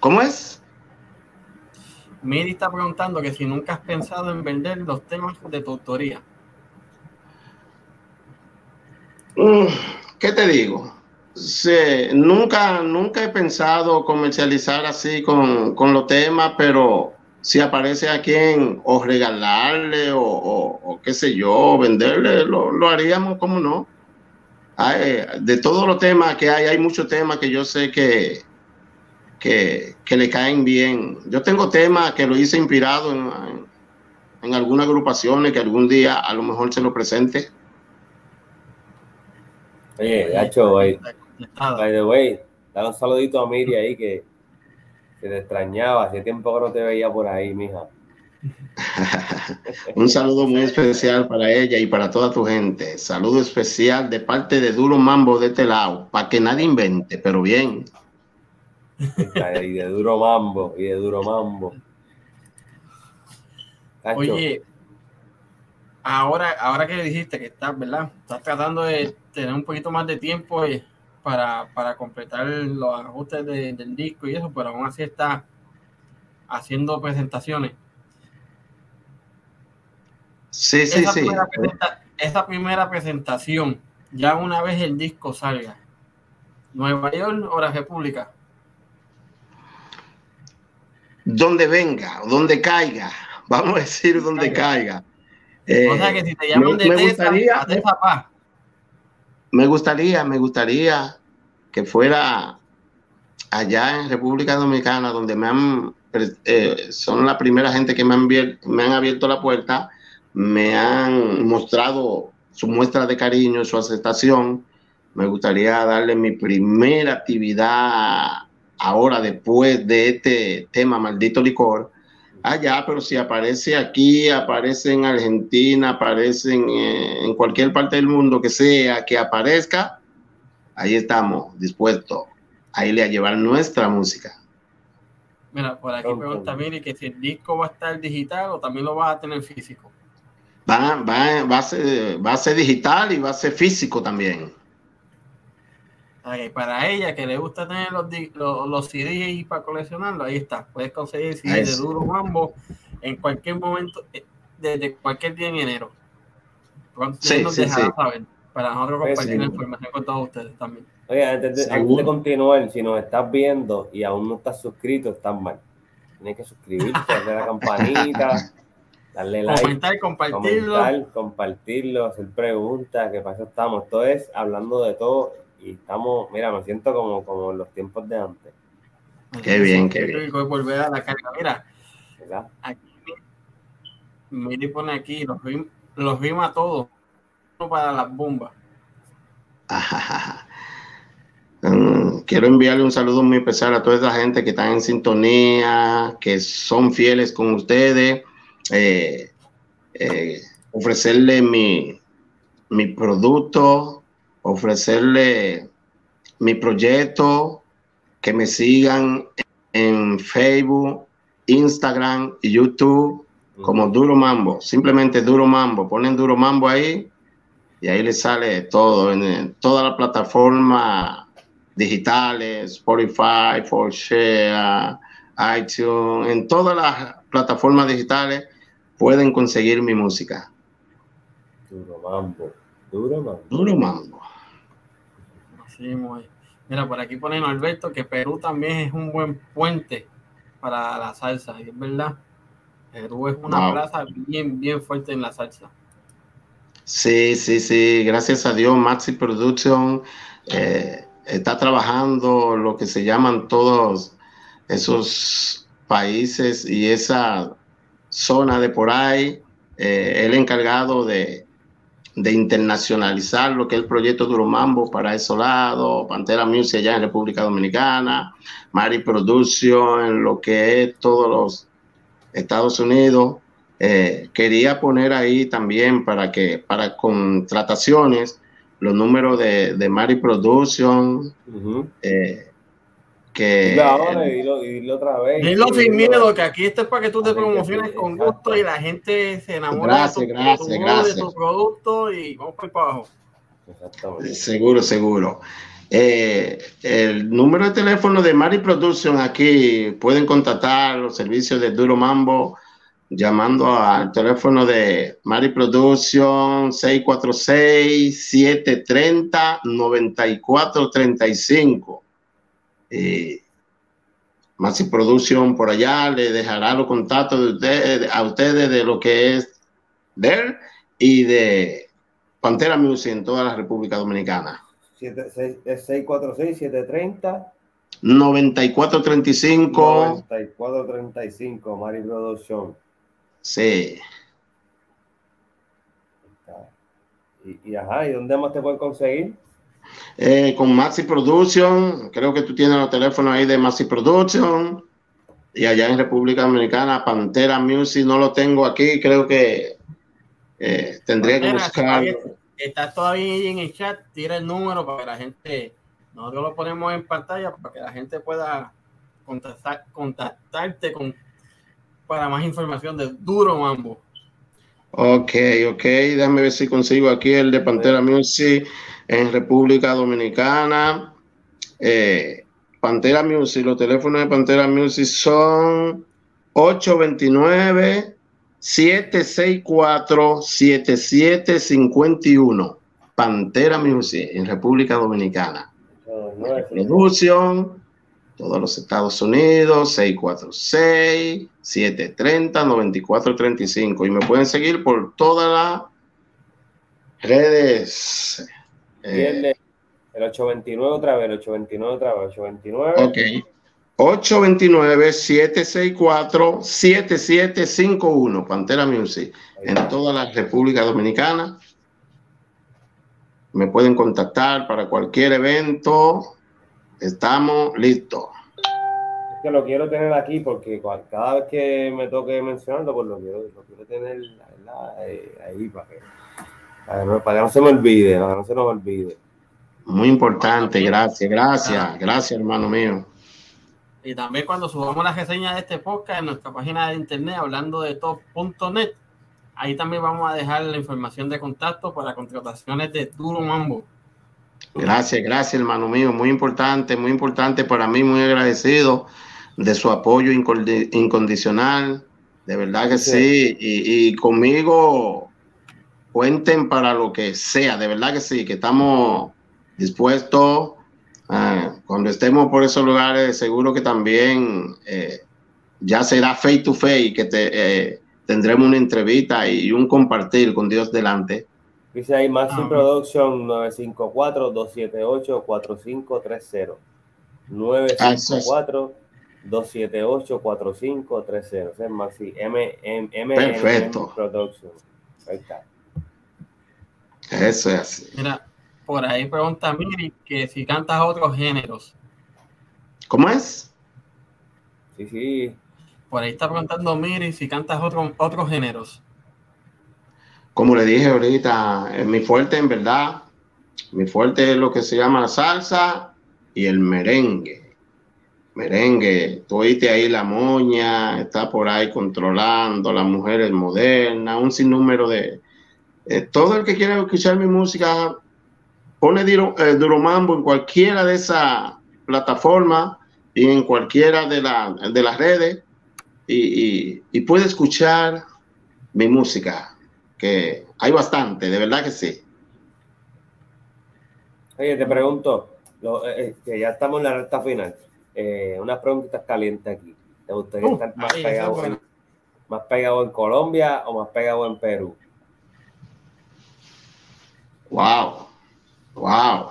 ¿Cómo es? Miri está preguntando que si nunca has pensado en vender los temas de tu autoría. Mm, ¿Qué te digo? Sí, nunca, nunca he pensado comercializar así con, los temas, pero si aparece a quien o regalarle o, qué sé yo, venderle, lo, haríamos, como no? de todos los temas que hay, hay muchos temas que yo sé que, que, le caen bien. Yo tengo temas que lo hice inspirado en, en algunas agrupaciones que algún día a lo mejor se lo presente. Oye, Gacho, By the way, dale un saludito a Miri ahí que, que te extrañaba. Hace tiempo que no te veía por ahí, mija. un saludo muy especial para ella y para toda tu gente. Saludo especial de parte de Duro Mambo de este lado, para que nadie invente, pero bien. Y de Duro Mambo, y de Duro Mambo. Oye, ahora, ahora que dijiste que estás, ¿verdad? Estás tratando de tener un poquito más de tiempo. Eh, para, para completar los ajustes del disco y eso, pero aún así está haciendo presentaciones. Sí, sí, sí. esa primera presentación, ya una vez el disco salga, Nueva York o la República. Donde venga, donde caiga, vamos a decir donde caiga. o sea que si te llaman de Tesa, me gustaría, me gustaría que fuera allá en República Dominicana, donde me han, eh, son la primera gente que me han, me han abierto la puerta me han mostrado su muestra de cariño, su aceptación. Me gustaría darle mi primera actividad ahora después de este tema maldito licor allá, pero si aparece aquí, aparece en Argentina, aparece en, en, cualquier parte del mundo que sea, que aparezca, ahí estamos dispuestos a irle a llevar nuestra música. Mira, por aquí pregunta Miri que si el disco va a estar digital o también lo vas a tener físico. Va, va, va, a ser, va a ser digital y va a ser físico también. Okay, para ella que le gusta tener los, los, los CDs para coleccionarlo, ahí está. Puedes conseguir CDs de Duro Mambo en cualquier momento, eh, desde cualquier día en enero. Sí, nos sí, sí. saber para nosotros compartir la información con todos ustedes también. Oye, antes de, antes de, continuar, si nos estás viendo y aún no estás suscrito, estás mal. Tienes que suscribirte, darle la campanita, darle like, comentar, compartirlo. comentar, compartirlo, hacer preguntas, que para eso estamos. Todo es hablando de todo y estamos, mira, me siento como, como en los tiempos de antes. Qué bien, qué bien. Volver a la carga. Mira, ¿verdad? Aquí, Miri pone aquí, los, los rima todos para las bombas. Mm, quiero enviarle un saludo muy especial a toda esa gente que está en sintonía, que son fieles con ustedes. Eh, eh, ofrecerle mi, mi producto, ofrecerle mi proyecto, que me sigan en Facebook, Instagram y YouTube como Duro Mambo. Simplemente Duro Mambo. Ponen Duro Mambo ahí y ahí le sale todo en todas las plataformas digitales, Spotify, ForShare, iTunes, en todas las plataformas digitales pueden conseguir mi música. Duro mambo, duro mambo. Duro mambo. Sí, muy. Mira, por aquí ponen Alberto que Perú también es un buen puente para la salsa, y es verdad. Perú es una plaza bien, bien fuerte en la salsa. Sí, sí, sí, gracias a Dios, Maxi Production eh, está trabajando lo que se llaman todos esos países y esa zona de por ahí, eh, el encargado de, de, internacionalizar lo que es el proyecto Duromambo para ese lado, Pantera Music allá en República Dominicana, Mari Production en lo que es todos los Estados Unidos. Eh, quería poner ahí también para que para contrataciones los números de, de Mari Production. eh, que ahora y dilo, otra vez. Dilo sin miedo, que aquí esto es para que tú te promociones con gusto y la gente se enamore gracias, de, tu, gracias, de, tu, gracias. de tu producto y vamos para abajo. Exactamente. Seguro, seguro. Eh, el número de teléfono de Mari Production aquí pueden contactar los servicios de Duro Mambo llamando al teléfono de Mari Production 646-730-9435. Eh, Maxi Production por allá le dejará los contactos de ustedes, a ustedes de lo que es de él y de Pantera Music en toda la República Dominicana. 646-730. 9435. 9435, Mari Production. Sí. Y, y, ajá, ¿y dónde más te pueden conseguir? Eh, con Maxi Production, creo que tú tienes los teléfonos ahí de Maxi Production. Y allá en República Dominicana, Pantera Music, no lo tengo aquí, creo que eh, tendría Pantera, que buscarlo. Está, está todavía ahí en el chat, tira el número para que la gente, nosotros lo ponemos en pantalla para que la gente pueda contactar, contactarte con para más información de Duro Mambo. Ok, ok, déjame ver si consigo aquí el de Pantera Music en República Dominicana. Eh, Pantera Music, los teléfonos de Pantera Music son 829 764 7751. Pantera Music en República Dominicana. Producción todos los Estados Unidos, 646-730-9435. Y me pueden seguir por todas las redes. Eh, el 829 otra vez, el 829 otra vez, 829. Ok. 829-764-7751, Pantera Music, en toda la República Dominicana. Me pueden contactar para cualquier evento. Estamos listos. Es que lo quiero tener aquí porque cada vez que me toque mencionarlo, pues lo quiero, lo quiero tener eh, ahí para que, para que no se me olvide, para que no se nos olvide. Muy importante, gracias, gracias, gracias, hermano mío. Y también cuando subamos la reseña de este podcast en nuestra página de internet, hablando de top.net, ahí también vamos a dejar la información de contacto para contrataciones de Duro Mambo. Gracias, gracias, hermano mío. Muy importante, muy importante para mí, muy agradecido de su apoyo incondicional. De verdad que sí. Y, y, conmigo cuenten para lo que sea. De verdad que sí, que estamos dispuesto. Ah, cuando estemos por esos lugares, seguro que también eh, ya será face to face, que te, eh, tendremos una entrevista y un compartir con Dios delante. Dice ahí Maxi ah, Production 954-278-4530. 954-278-4530. es Maxi M, M, M, Perfecto. Production. Ahí está. Eso es así. Mira, por ahí pregunta Miri que si cantas otros géneros. ¿Cómo es? Sí, sí. Por ahí está preguntando Miri si cantas otros otros géneros. Como le dije ahorita, mi fuerte en verdad, mi fuerte es lo que se llama la salsa y el merengue. Merengue, tú oíste ahí la moña, está por ahí controlando las mujeres modernas, un sinnúmero de... Eh, todo el que quiera escuchar mi música pone eh, Duro, Mambo en cualquiera de esas plataformas y en cualquiera de, de las redes y, puede escuchar mi música, que hay bastante, de verdad que sí. Oye, te pregunto, eh, eh, que ya estamos en la recta final, unas preguntitas calientes aquí. ¿Te gustaría uh, estar más, pegado más pegado en Colombia o más pegado en Perú? Wow. Wow.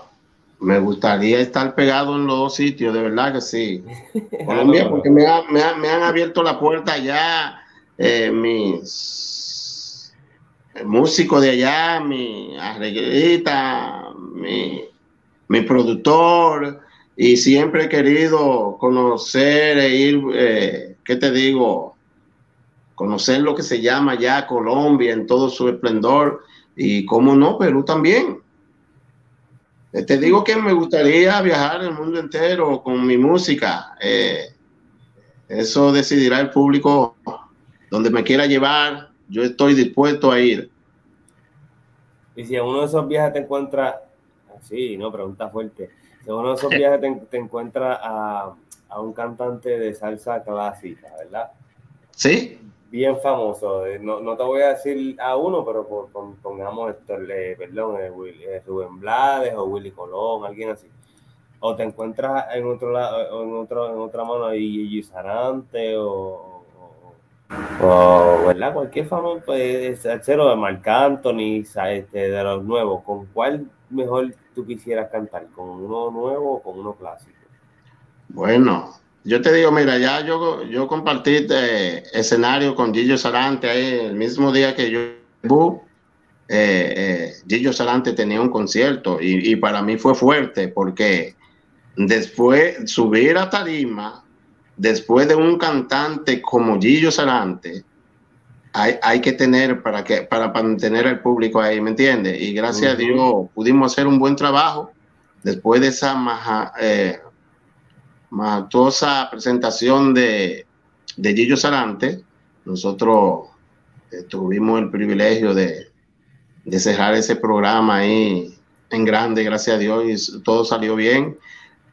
Me gustaría estar pegado en los dos sitios, de verdad que sí. Colombia, porque me, han abierto la puerta ya eh, mis músicos de allá, mi arreglista, mi, mi productor, y siempre he querido conocer e ir, eh, ¿qué te digo? Conocer lo que se llama ya Colombia en todo su esplendor, y cómo no, Perú también. Eh, te digo que me gustaría viajar el mundo entero con mi música. Eh, eso decidirá el público donde me quiera llevar. Yo estoy dispuesto a ir. Y si en uno de esos viajes te encuentras, sí, no, pregunta fuerte. Si en uno de esos viajes te, te encuentras a, a un cantante de salsa clásica, ¿verdad? Sí bien famoso. Eh, no, no, te voy a decir a uno, pero por, pongamos esto, perdón, eh, Rubén Blades o Willy Colón, alguien así. O te encuentras en otro lado, en otro, en otra mano ahí Gigi Sarante o, o, ¿verdad? Cualquier famoso, pues, cero de Marc Anthony, este, de los nuevos. ¿Con cuál mejor tú quisieras cantar? ¿Con uno nuevo o con uno clásico? Bueno, yo te digo, mira, ya yo, yo compartí eh, escenario con Gillo Sarante ahí el mismo día que yo. Eh, eh, Gillo Sarante tenía un concierto y, para mí fue fuerte porque después subir a tarima, después de un cantante como Gillo Sarante, hay, hay que tener para, que, para mantener al público ahí, ¿me entiendes? Y gracias a Dios pudimos hacer un buen trabajo después de esa maja, eh, presentación de, de Gillo Sarante, nosotros eh, tuvimos el privilegio de, de, cerrar ese programa ahí en grande, gracias a Dios, y todo salió bien.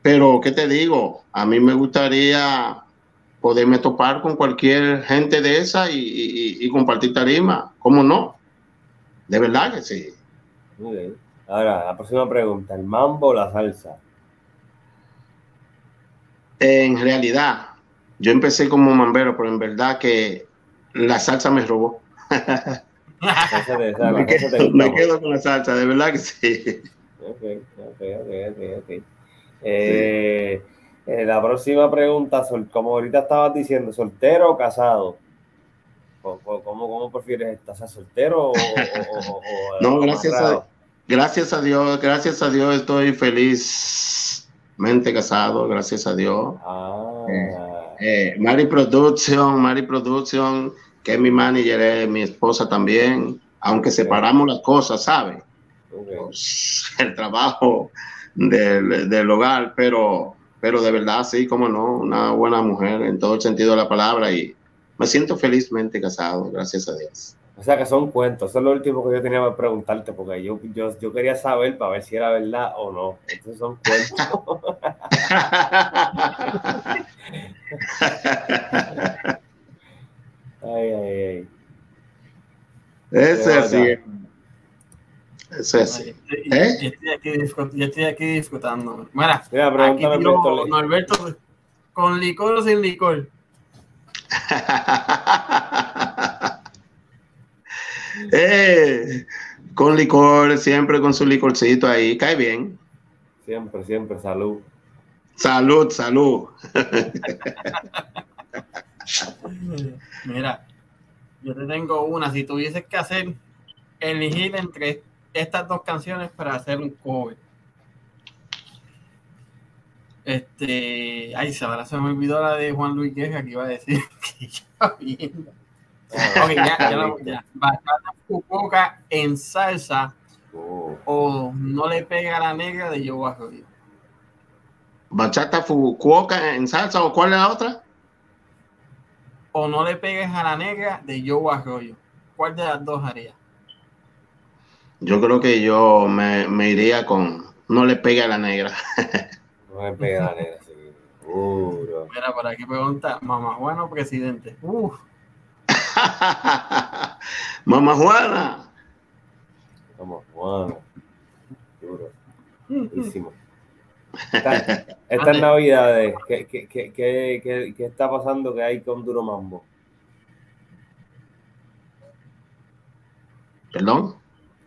Pero, ¿qué te digo? A mí me gustaría poderme topar con cualquier gente de esa y, y compartir tarima. ¿Cómo no? De verdad que sí. Muy bien. Ahora, la próxima pregunta, ¿el mambo o la salsa? En realidad, yo empecé como mambero, pero en verdad que la salsa me robó. me, quedo, con la salsa, de verdad que sí. Ok, ok, ok, Eh, Eh, la próxima pregunta, como ahorita estabas diciendo, ¿soltero o casado? ¿Cómo, cómo prefieres estar? soltero o, No, gracias a, gracias a Dios, gracias a Dios estoy felizmente casado, gracias a Dios. Ah. Eh, eh, Mari Production, Mari Production, que es mi manager, es mi esposa también, aunque separamos las cosas, ¿sabe? Pues, el trabajo del, del hogar, pero pero de verdad, sí, como no, una buena mujer en todo el sentido de la palabra y me siento felizmente casado, gracias a Dios. O sea que son cuentos, eso es lo último que yo tenía que preguntarte, porque yo, yo, yo quería saber para ver si era verdad o no. Estos son cuentos. ay, ay, ay. Ese sí. Eso es. ¿Eh? Yo, estoy aquí yo estoy aquí disfrutando. Mira, Mira aquí digo, Norberto, ¿con licor o sin licor? eh, con licor, siempre con su licorcito ahí, cae bien. Siempre, siempre, salud. Salud, salud. Mira, yo te tengo una, si tuvieses que hacer, elegir entre estas dos canciones para hacer un cover. Este, ay, se, ahora se me olvidó la de Juan Luis Queja que iba a decir que ya viendo. Ok, ya, ya, ya. Bachata Fukuoka en salsa oh. o no le pega a la negra de Yo Arroyo. Bachata Fukuoka en salsa o cuál es la otra? O no le pegues a la negra de Yo Arroyo. ¿Cuál de las dos haría? Yo creo que yo me, me iría con no le pegue a la negra. no le pegue a la negra, sí. Mira, por aquí pregunta, mamá Juana o presidente. mamá Juana. Mamá Juana. Duro. Buenísimo. Estas navidades, ¿qué, qué, qué, qué, qué está pasando que hay con Duro Mambo? ¿Perdón?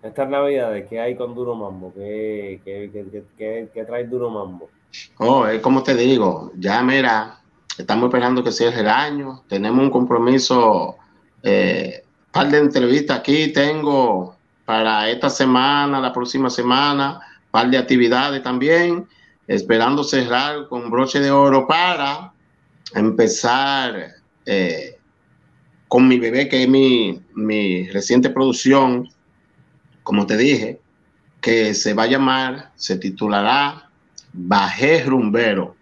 Estas navidades, ¿qué hay con Duro Mambo? ¿Qué, qué, trae Duro Mambo? Oh, es como te digo, ya mira, estamos esperando que cierre el año, tenemos un compromiso, eh, par de entrevistas aquí tengo para esta semana, la próxima semana, par de actividades también, esperando cerrar con broche de oro para empezar eh, con mi bebé, que es mi, mi reciente producción, como te dije, que se va a llamar, se titulará Bajé Rumbero.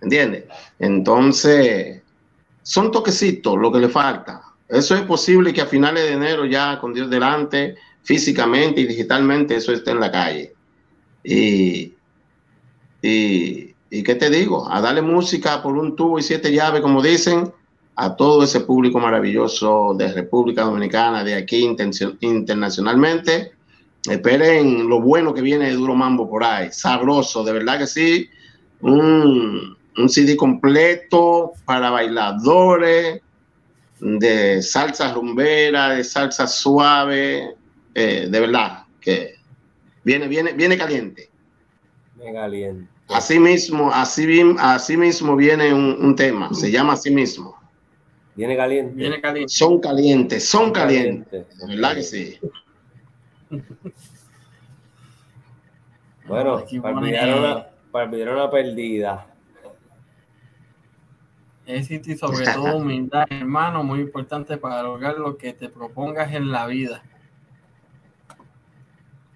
¿Entiendes? Entonces, son toquecitos lo que le falta. Eso es posible que a finales de enero ya con Dios delante, físicamente y digitalmente, eso esté en la calle. Y, y, y qué te digo, a darle música por un tubo y siete llaves, como dicen, a todo ese público maravilloso de República Dominicana, de aquí internacionalmente. Esperen lo bueno que viene de Duro Mambo por ahí, sabroso, de verdad que sí. Un, CD completo para bailadores, de salsa rumbera, de salsa suave, eh, de verdad que viene, viene, viene caliente. Viene caliente. Así mismo, así, así mismo viene un, un tema, se llama así mismo. Viene caliente. Viene caliente. Son calientes, son calientes. ¿Verdad que sí? Bueno, para olvidar, una, para olvidar una perdida. Éxito y sobre todo humildad, hermano, muy importante para lograr lo que te propongas en la vida.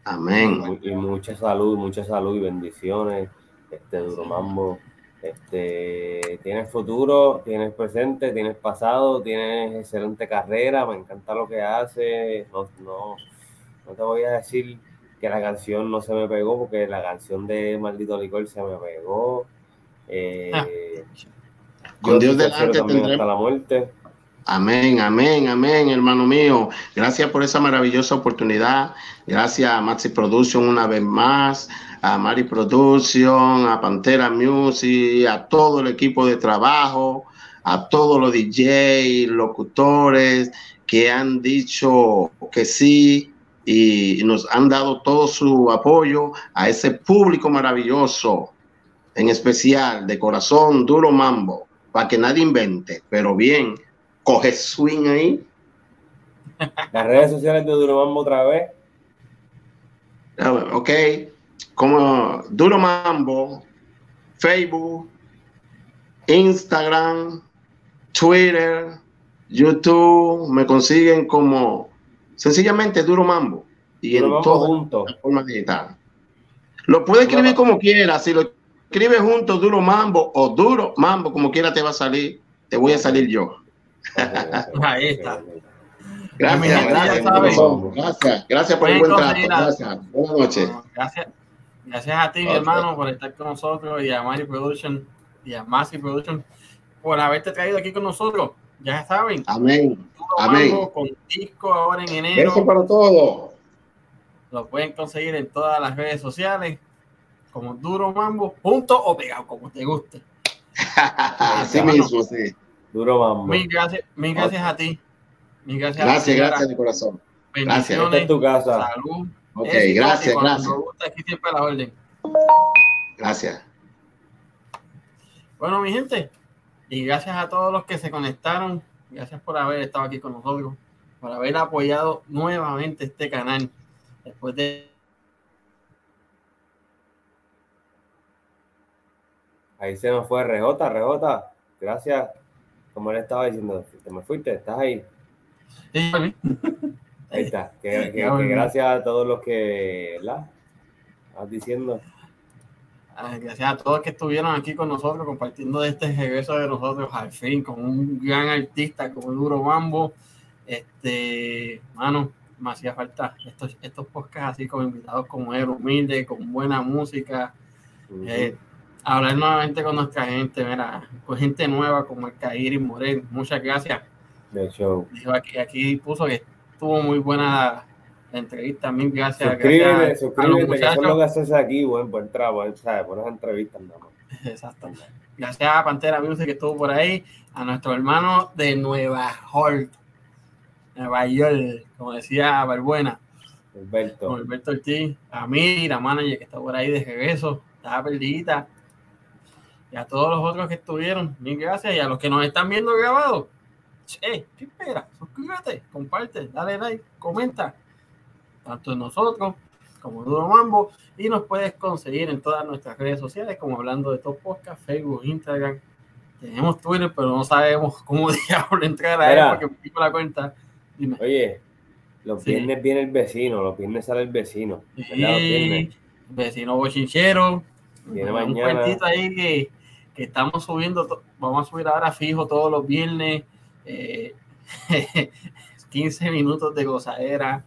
Amén. Y mucha salud, mucha salud y bendiciones. Este duro mambo. Este, tienes futuro, tienes presente, tienes pasado, tienes excelente carrera, me encanta lo que haces. No, no, no te voy a decir que la canción no se me pegó, porque la canción de Maldito Licor se me pegó. Eh, ah. Con Dios delante hasta la muerte. Amén, amén, amén, hermano mío. Gracias por esa maravillosa oportunidad. Gracias a Maxi Production una vez más a Mari Production, a Pantera Music, a todo el equipo de trabajo, a todos los DJ, locutores que han dicho que sí y nos han dado todo su apoyo a ese público maravilloso en especial de corazón duro mambo, para que nadie invente, pero bien, coge swing ahí. Las redes sociales de Duro Mambo otra vez. Ok, como Duro Mambo, Facebook, Instagram, Twitter, YouTube, me consiguen como sencillamente Duro Mambo y Duro en todas junto. las formas digitales. Lo puede escribir como quiera, si lo escribe junto Duro Mambo o Duro Mambo, como quiera te va a salir, te voy a salir yo. Ahí está. Gracias, gracias, por el buen trato. Gracias, buenas noches. Gracias, gracias a ti, mi hermano, por estar con nosotros y a Mari Production y a Massive Production por haberte traído aquí con nosotros. Ya saben, Amén. Duro Amén. Mambo con disco ahora en enero. Eso para todos. Lo pueden conseguir en todas las redes sociales como Duro Mambo, junto o pegado, como te guste. Así Bueno. mismo, sí. Duro Mambo. Mil gracias, mil gracias a ti. Mil gracias, Gracias, señora. gracias de corazón. gracias. Esta Bendiciones, es tu casa. salud. Ok, gracias, gracias. gusta, aquí siempre la orden. Gracias. Bueno, mi gente, y gracias a todos los que se conectaron. Gracias por haber estado aquí con nosotros, por haber apoyado nuevamente este canal. Después de Ahí se nos fue RJ, RJ. Gracias. Como le estaba diciendo, te me fuiste, estás ahí. Ahí está. Que, que- Ya que volví. gracias a todos los que, ¿verdad? Estás diciendo. Ah, Gracias a todos que estuvieron aquí con nosotros compartiendo de este regreso de nosotros al fin con un gran artista como Duro Mambo. Este, mano, me hacía falta estos, estos podcasts así con invitados como él, humilde, con buena música. Eh, hablar nuevamente con nuestra gente, mira, con gente nueva como el Kairi Morel. Muchas gracias. De. Dijo aquí, aquí puso que estuvo muy buena la, entrevista. Mil gracias. Suscríbete, gracias a los suscríbete, que eso es lo muchachos. que haces aquí, buen, buen trabajo, ¿sabes? Buenas entrevistas, nada más. Exacto. Gracias a Pantera Music que estuvo por ahí, a nuestro hermano de Nueva York, Nueva York, como decía Barbuena, Alberto. Alberto Ortiz, a mí, la manager que está por ahí de regreso, estaba perdida, y a todos los otros que estuvieron, mil gracias, y a los que nos están viendo grabados, che, ¿qué esperas? Suscríbete, comparte, dale like, comenta, tanto en nosotros como Duro Mambo, y nos puedes conseguir en todas nuestras redes sociales, como hablando de Top Podcast, Facebook, Instagram. Tenemos Twitter, pero no sabemos cómo diablo entrar a él porque me pico la cuenta. Dime. Oye, los Sí. viernes viene el vecino, los viernes sale el vecino. viernes. vecino bochinchero. Viene un mañana. cuentito ahí que, que estamos subiendo, vamos a subir ahora fijo todos los viernes. Eh, 15 minutos de gozadera,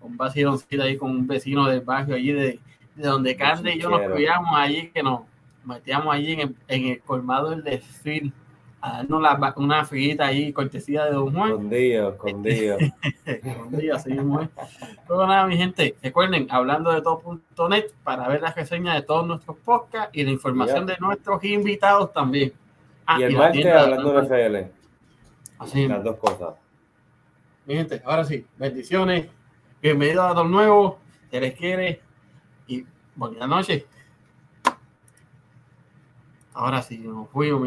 un vaciloncito ahí con un vecino del barrio allí de, de donde Cande y yo nos criamos allí, que nos metíamos allí en el, en el colmado del desfile a darnos la una friguita ahí, cortesía de Don Juan. Escondido, escondido. Escondido, así mismo es. Pero nada, mi gente, recuerden, hablando de todo.net para ver las reseñas de todos nuestros podcasts y la información de nuestros invitados también. Ah, y el la martes hablando de FL. Así, Las dos cosas. mi gente, ahora sí, bendiciones, bienvenidos a Don Nuevo, se les quiere y buenas noches. Ahora sí, nos fuimos.